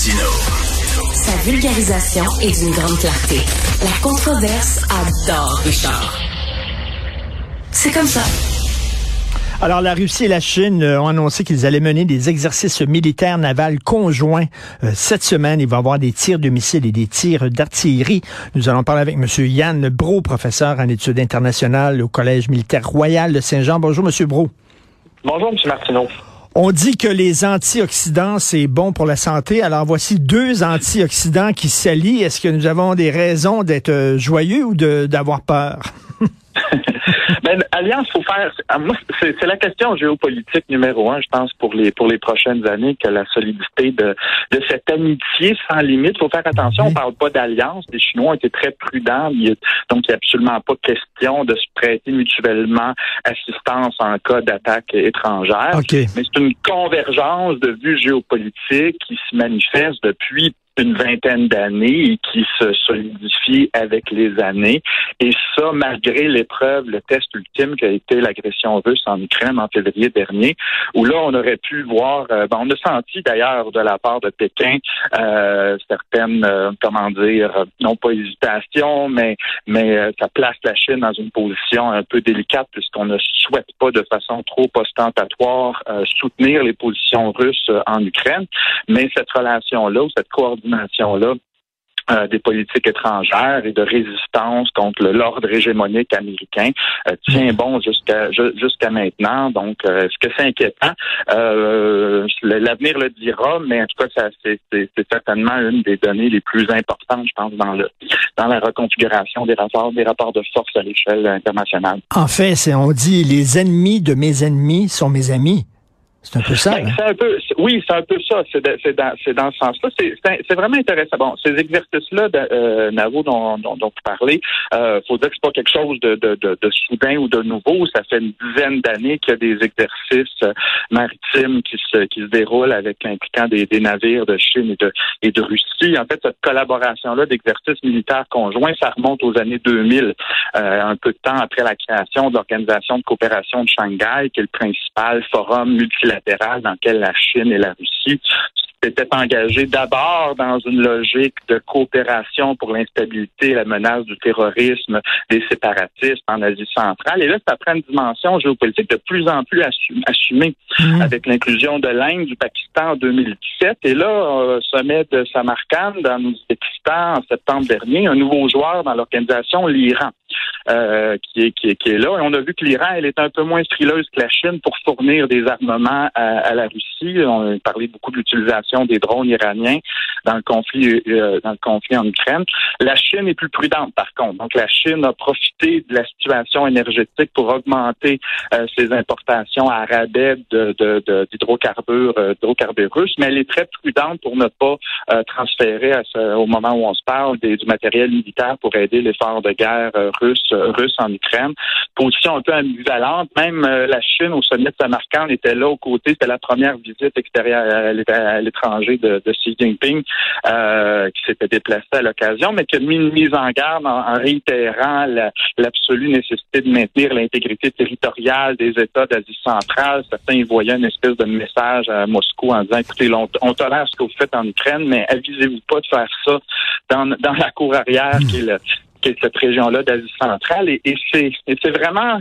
Martino. Sa vulgarisation est d'une grande clarté. La controverse adore Richard. C'est comme ça. Alors, la Russie et la Chine euh, ont annoncé qu'ils allaient mener des exercices militaires navals conjoints euh, cette semaine. Il va y avoir des tirs de missiles et des tirs d'artillerie. Nous allons parler avec M. Yann Bro, professeur en études internationales au Collège militaire royal de Saint-Jean. Bonjour, M. Bro. Bonjour, M. Martineau. On dit que les antioxydants, c'est bon pour la santé. Alors voici deux antioxydants qui s'allient. Est-ce que nous avons des raisons d'être euh, joyeux ou d'avoir peur? ben, Alliance, faut faire. Ah, moi, c'est la question géopolitique numéro un, je pense, pour les pour les prochaines années, que la solidité de, de cette amitié sans limite. Faut faire attention. On parle pas d'alliance. Les Chinois ont été très prudents. donc, il n'y a absolument pas question de se prêter mutuellement assistance en cas d'attaque étrangère. Mais c'est une convergence de vues géopolitiques qui se manifeste depuis une vingtaine d'années et qui se solidifie avec les années. Et ça, malgré l'épreuve, le test ultime qui a été l'agression russe en Ukraine en février dernier, où là, on aurait pu voir, euh, ben, on a senti d'ailleurs de la part de Pékin euh, certaines, euh, comment dire, non pas hésitation, mais mais ça place la Chine dans une position un peu délicate puisqu'on ne souhaite pas de façon trop ostentatoire soutenir les positions russes en Ukraine. Mais cette relation-là, ou cette coordination là euh, des politiques étrangères et de résistance contre l'ordre hégémonique américain euh, tient bon jusqu'à jusqu'à maintenant. Donc, euh, est-ce que c'est inquiétant? L'avenir le dira, mais en tout cas, c'est certainement une des données les plus importantes, je pense, dans le dans la reconfiguration des rapports des rapports de force à l'échelle internationale. En fait, on dit les ennemis de mes ennemis sont mes amis. C'est un peu ça. Ben, un peu, oui, c'est un peu ça. C'est dans, dans, ce sens-là. C'est vraiment intéressant. Bon, ces exercices-là, euh, Navo, dont, dont, dont vous parlez, euh, faut dire que c'est pas quelque chose de, de, de, de, soudain ou de nouveau. Ça fait une dizaine d'années qu'il y a des exercices euh, maritimes qui se, qui se déroulent avec l'impliquant des, des, navires de Chine et de, et de Russie. En fait, cette collaboration-là d'exercices militaires conjoints, ça remonte aux années 2000, euh, un peu de temps après la création de l'Organisation de coopération de Shanghai, qui est le principal forum multilatéral dans lequel la Chine et la Russie s'étaient engagés d'abord dans une logique de coopération pour l'instabilité, la menace du terrorisme, des séparatistes en Asie centrale. Et là, ça prend une dimension géopolitique de plus en plus assumée mmh. avec l'inclusion de l'Inde, du Pakistan en 2017. Et là, euh, sommet de Samarkand dans l'Ouzbékistan en septembre dernier, un nouveau joueur dans l'organisation, l'Iran. Euh, qui, est, qui, est, là. Et on a vu que l'Iran, elle est un peu moins frileuse que la Chine pour fournir des armements à, la Russie. On a parlé beaucoup de l'utilisation des drones iraniens dans le conflit euh, dans le conflit en Ukraine. La Chine est plus prudente, par contre. Donc, la Chine a profité de la situation énergétique pour augmenter euh, ses importations à rabais d'hydrocarbures de, de, russes, mais elle est très prudente pour ne pas transférer à ce, au moment où on se parle du matériel militaire pour aider l'effort de guerre russe, russe en Ukraine. Position un peu ambivalente. Même euh, la Chine au sommet de Samarkand était là aux côtés. C'était la première visite extérieure à l'étranger de, de, Xi Jinping euh, qui s'était déplacé à l'occasion, mais qui a mis une mise en garde en, réitérant l'absolue nécessité de maintenir l'intégrité territoriale des États d'Asie centrale. Certains y voyaient une espèce de message à Moscou en disant, écoutez, on, on tolère ce que vous faites en Ukraine, mais avisez-vous pas de faire ça dans, dans la cour arrière qui est le, cette région-là d'Asie centrale. Et, et c'est vraiment,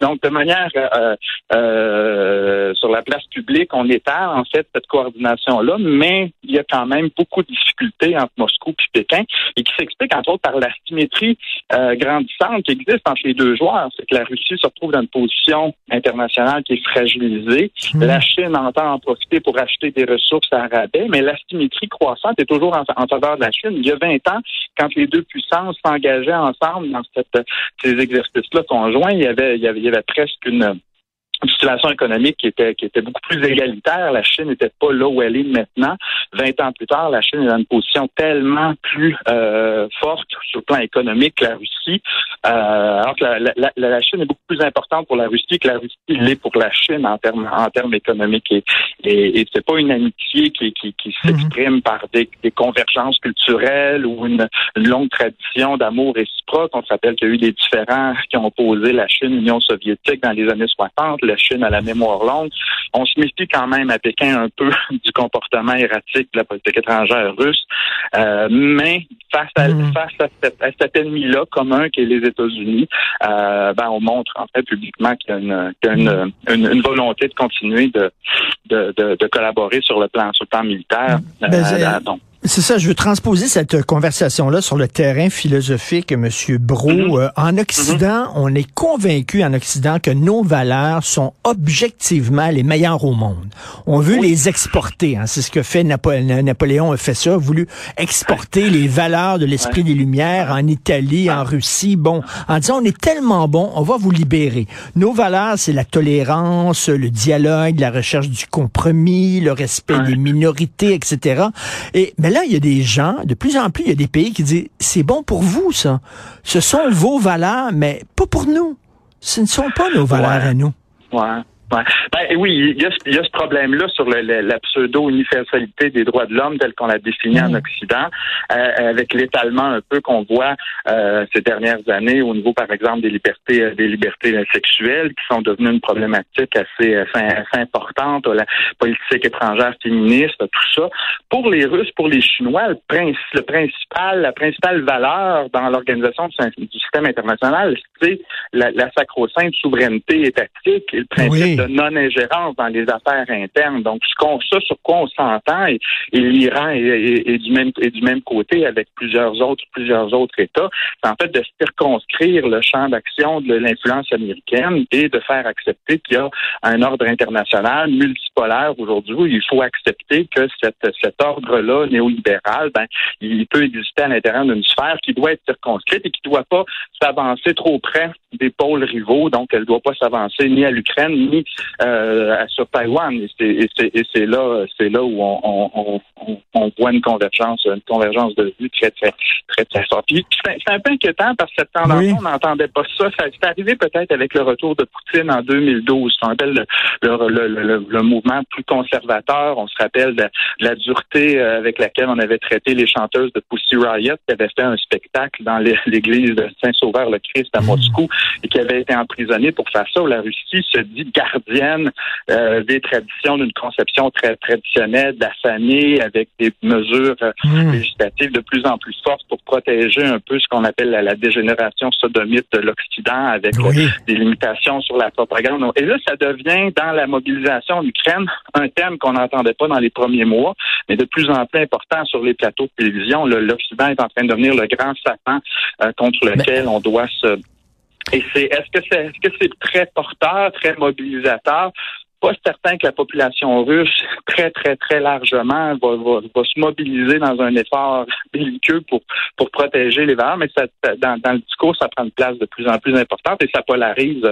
donc de manière euh, euh, sur la place publique, on étale en fait cette coordination-là, mais il y a quand même beaucoup de difficultés entre Moscou et Pékin et qui s'explique entre autres par la symétrie euh, grandissante qui existe entre les deux joueurs. C'est que la Russie se retrouve dans une position internationale qui est fragilisée. Mmh. La Chine entend en profiter pour acheter des ressources à rabais, mais la symétrie croissante est toujours en, en faveur de la Chine. Il y a 20 ans, quand les deux puissances ensemble dans cette, ces exercices-là conjoints, il il y avait presque une situation économique qui était qui était beaucoup plus égalitaire. La Chine n'était pas là où elle est maintenant. Vingt ans plus tard, la Chine est dans une position tellement plus euh, forte sur le plan économique que la Russie. alors que la, Chine est beaucoup plus importante pour la Russie que la Russie l'est pour la Chine en termes en termes économiques. Et, et, et c'est pas une amitié qui, qui, qui mhm. s'exprime par des, des, convergences culturelles ou une, une longue tradition d'amour réciproque. On se rappelle qu'il y a eu des différends qui ont opposé la Chine, l'Union soviétique dans les années 60, la Chine à la mémoire longue. On se méfie quand même à Pékin un peu du comportement erratique de la politique étrangère russe. Euh, mais face à, mm. face à, cet, ennemi-là commun qui est les États-Unis, euh, ben, on montre en fait publiquement qu'il y a une, une, une, volonté de continuer de, de, de, collaborer sur le plan, sur le plan militaire. Ben, euh, donc, c'est ça, je veux transposer cette conversation-là sur le terrain philosophique, Monsieur Bro. Mhm. Euh, en Occident, mhm. on est convaincu en Occident que nos valeurs sont objectivement les meilleures au monde. On veut les exporter. Hein. C'est ce que fait Napoléon. a fait ça, a voulu exporter les valeurs de l'esprit des Lumières en Italie, en Russie. Bon, en disant on est tellement bon, on va vous libérer. Nos valeurs, c'est la tolérance, le dialogue, la recherche du compromis, le respect des minorités, etc. Et mais là, il y a des gens, de plus en plus, il y a des pays qui disent, c'est bon pour vous, ça. Ce sont vos valeurs, mais pas pour nous. Ce ne sont pas nos valeurs à nous. Ouais. Ben, oui, il y a, il y a ce problème-là sur le, la pseudo-universalité des droits de l'homme tel qu'on l'a défini en mm. Occident, euh, avec l'étalement un peu qu'on voit euh, ces dernières années au niveau, par exemple, des libertés, euh, des libertés sexuelles qui sont devenues une problématique assez, assez, importante, la politique étrangère féministe, tout ça. Pour les Russes, pour les Chinois, le, le principal, la principale valeur dans l'organisation du, système international, c'est la, la sacro-sainte souveraineté étatique et le principe de non-ingérence dans les affaires internes. Donc, ce qu'on, ça sur quoi on s'entend, et, l'Iran est, du même est du même côté avec plusieurs autres plusieurs autres États, c'est en fait de circonscrire le champ d'action de l'influence américaine et de faire accepter qu'il y a un ordre international multipolaire aujourd'hui il faut accepter que cet ordre-là néolibéral, ben, il peut exister à l'intérieur d'une sphère qui doit être circonscrite et qui ne doit pas s'avancer trop près des pôles rivaux. Donc, elle ne doit pas s'avancer ni à l'Ukraine ni euh, sur Taïwan. Et c'est là, c'est là où on, on, on, voit une convergence, une convergence de vues très, très, très, très forte. c'est un peu inquiétant parce que cette tendance, on n'entendait pas ça. Ça est arrivé peut-être avec le retour de Poutine en 2012. On appelle le, le, le, le, mouvement plus conservateur. On se rappelle de, la dureté euh, avec laquelle on avait traité les chanteuses de Pussy Riot qui avaient fait un spectacle dans l'église de Saint-Sauveur-le-Christ à mmh. Moscou et qui avaient été emprisonnés pour faire ça. Où la Russie se dit gardienne euh, des traditions d'une conception très traditionnelle de la famille avec des mesures euh, hmm. législatives de plus en plus fortes pour protéger un peu ce qu'on appelle la, dégénération sodomite de l'Occident avec euh, des limitations sur la propagande. Et là, ça devient dans la mobilisation en Ukraine un thème qu'on n'entendait pas dans les premiers mois, mais de plus en plus important sur les plateaux de télévision. L'Occident est en train de devenir le grand sapin contre lequel on doit se et c'est est-ce que c'est est-ce que c'est très porteur, très mobilisateur? pas certain que la population russe, très, très, très largement, va, va, va se mobiliser dans un effort belliqueux pour, pour protéger les valeurs, mais ça, dans, dans, le discours, ça prend une place de plus en plus importante et ça polarise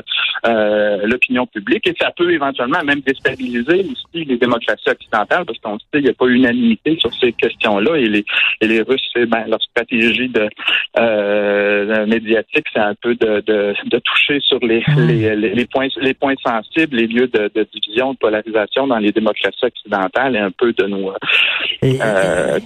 euh, l'opinion publique et ça peut éventuellement même déstabiliser aussi les démocraties occidentales parce qu'on sait qu'il n'y a pas unanimité sur ces questions-là et les, et les Russes, ben, leur stratégie de euh, médiatique, c'est un peu de, de, de toucher sur les, mmh. les, les, points les points sensibles, les lieux de, de vision de polarisation dans les démocraties occidentales et un peu de nos... Euh,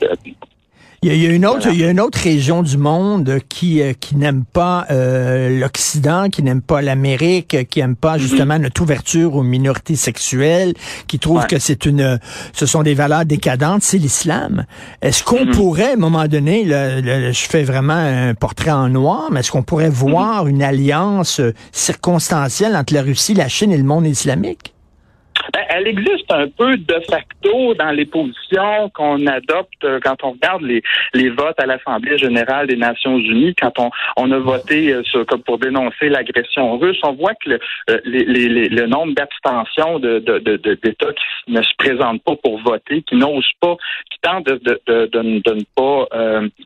il y, a, une autre, il y a une autre région du monde qui euh, qui n'aime pas euh, l'Occident, qui n'aime pas l'Amérique, qui n'aime pas mhm. justement notre ouverture aux minorités sexuelles, qui trouve que c'est une, ce sont des valeurs décadentes, c'est l'islam. Est-ce qu'on mhm. pourrait, à un moment donné, je fais vraiment un portrait en noir, mais est-ce qu'on pourrait mhm. voir une alliance circonstancielle entre la Russie, la Chine et le monde islamique? Elle existe un peu de facto dans les positions qu'on adopte euh, quand on regarde les, les votes à l'Assemblée générale des Nations unies, quand on, on a voté euh, sur, comme pour dénoncer l'agression russe. On voit que le, euh, les, le nombre d'abstentions de, de, de, d'États qui ne se présentent pas pour voter, qui n'osent pas, qui tentent de, de, ne pas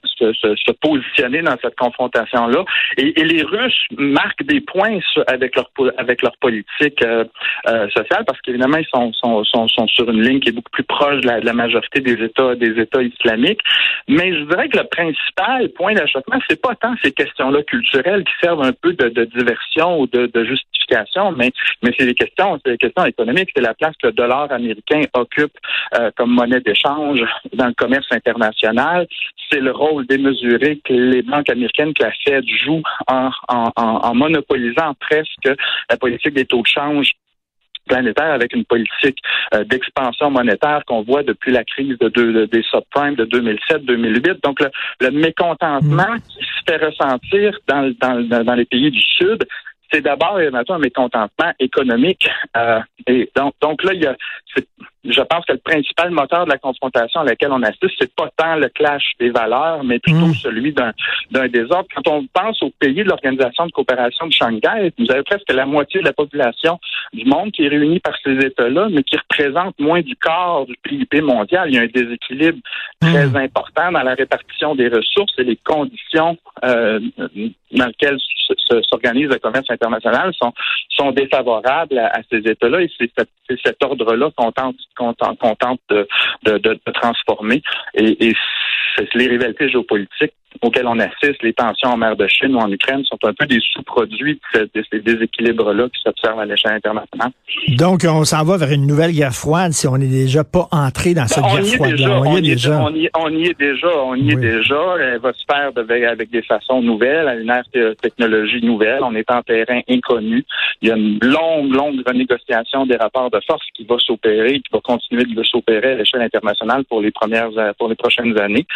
se, positionner dans cette confrontation-là. Et, et, les Russes marquent des points avec leur avec leur politique sociale parce qu'évidemment ils sont sur une ligne qui est beaucoup plus proche de la, majorité des États des États islamiques. Mais je dirais que le principal point d'achoppement, c'est pas tant ces questions-là culturelles qui servent un peu de, diversion ou de, justification, mais c'est des questions, c'est des questions économiques. C'est la place que le dollar américain occupe euh, comme monnaie d'échange dans le commerce international. C'est le rôle démesuré que les banques américaines que la Fed joue en monopolisant presque la politique des taux de change planétaire avec une politique euh, d'expansion monétaire qu'on voit depuis la crise de, de des subprimes de 2007-2008. Donc, le, le mécontentement mmh. qui se fait ressentir dans, dans, dans les pays du Sud, c'est d'abord et un mécontentement économique. Euh, et donc, donc là, il y a, je pense que le principal moteur de la confrontation à laquelle on assiste, c'est pas tant le clash des valeurs, mais plutôt mmh. celui d'un, d'un désordre. Quand on pense aux pays de l'Organisation de coopération de Shanghai, vous avez presque la moitié de la population du monde qui est réunie par ces États-là, mais qui représente moins du quart du PIB mondial. Il y a un déséquilibre mmh. très important dans la répartition des ressources et les conditions euh, dans lesquelles s'organise le commerce international sont, sont défavorables à, à ces États-là et c'est cet, cet ordre-là qu'on tente, qu'on tente, de, de, transformer. Et, et c'est les rivalités géopolitiques auxquelles on assiste, les tensions en mer de Chine ou en Ukraine, sont un peu des sous-produits de, ces déséquilibres-là qui s'observent à l'échelle internationale. Donc, on s'en va vers une nouvelle guerre froide si on n'est déjà pas entré dans cette ben, guerre froide. On, y est déjà. On, y, on y est déjà. On y oui. est déjà. Elle va se faire avec, avec des façons nouvelles, à une ère de technologie nouvelle. On est en terrain inconnu. Il y a une longue, longue renégociation des rapports de force qui va s'opérer, qui va continuer de s'opérer à l'échelle internationale pour les premières, pour les prochaines années.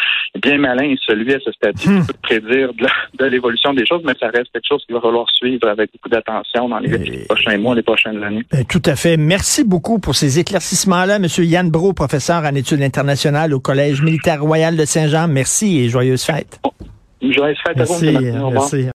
Bien malin est celui à ce hmm. de prédire de, l'évolution des choses, mais ça reste quelque chose qu'il va falloir suivre avec beaucoup d'attention dans les Et... prochains mois, les prochaines années. Ben, tout à fait. Merci beaucoup pour ces éclaircissements-là, Monsieur Yann Bro, professeur en études internationales au Collège militaire royal de Saint-Jean. Merci et joyeuses fêtes. Joyeuses fêtes merci, à vous. Merci.